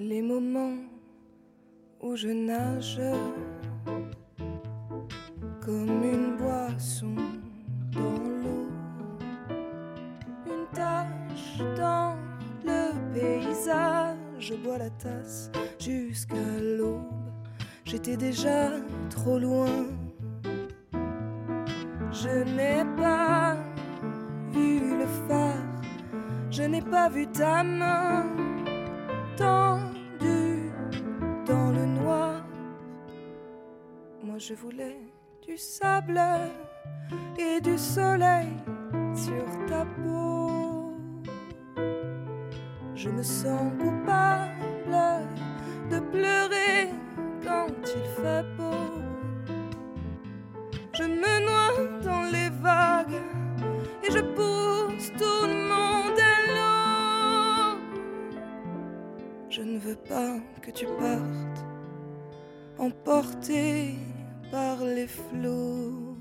les moments où je nage comme une boisson dans l'eau, une tache dans le paysage. Je bois la tasse jusqu'à l'aube. J'étais déjà trop loin. Je n'ai pas vu le phare, je n'ai pas vu ta main je voulais du sable et du soleil sur ta peau. Je me sens coupable de pleurer quand il fait beau. Je me noie dans les vagues et je pousse tout le monde à l'eau. Je ne veux pas que tu partes, emporté par les flots.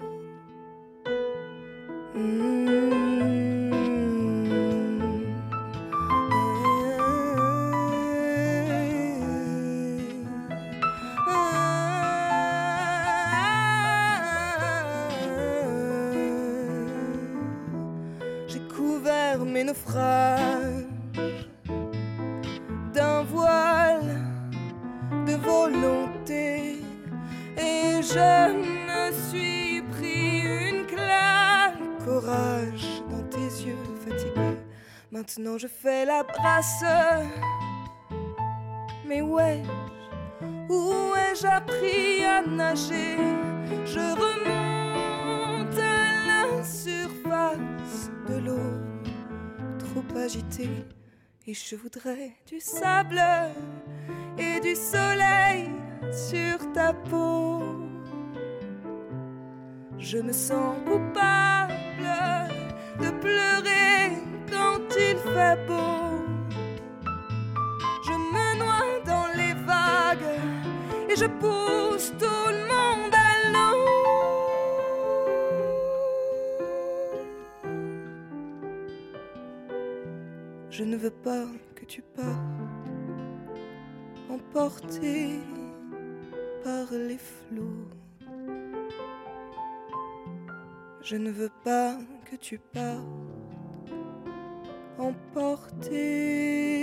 J'ai couvert mes naufrages d'un voile de volonté je me suis pris une claque courage dans tes yeux fatigués. Maintenant je fais la brasse. Mais ouais, où ai-je appris à nager? Je remonte à la surface de l'eau, trop agitée. Et je voudrais du sable et du soleil sur ta peau. Je me sens coupable de pleurer quand il fait beau. Je me noie dans les vagues et je pousse tout le monde à l'eau. Je ne veux pas que tu partes, emporté par les flots. Je ne veux pas que tu partes, emporté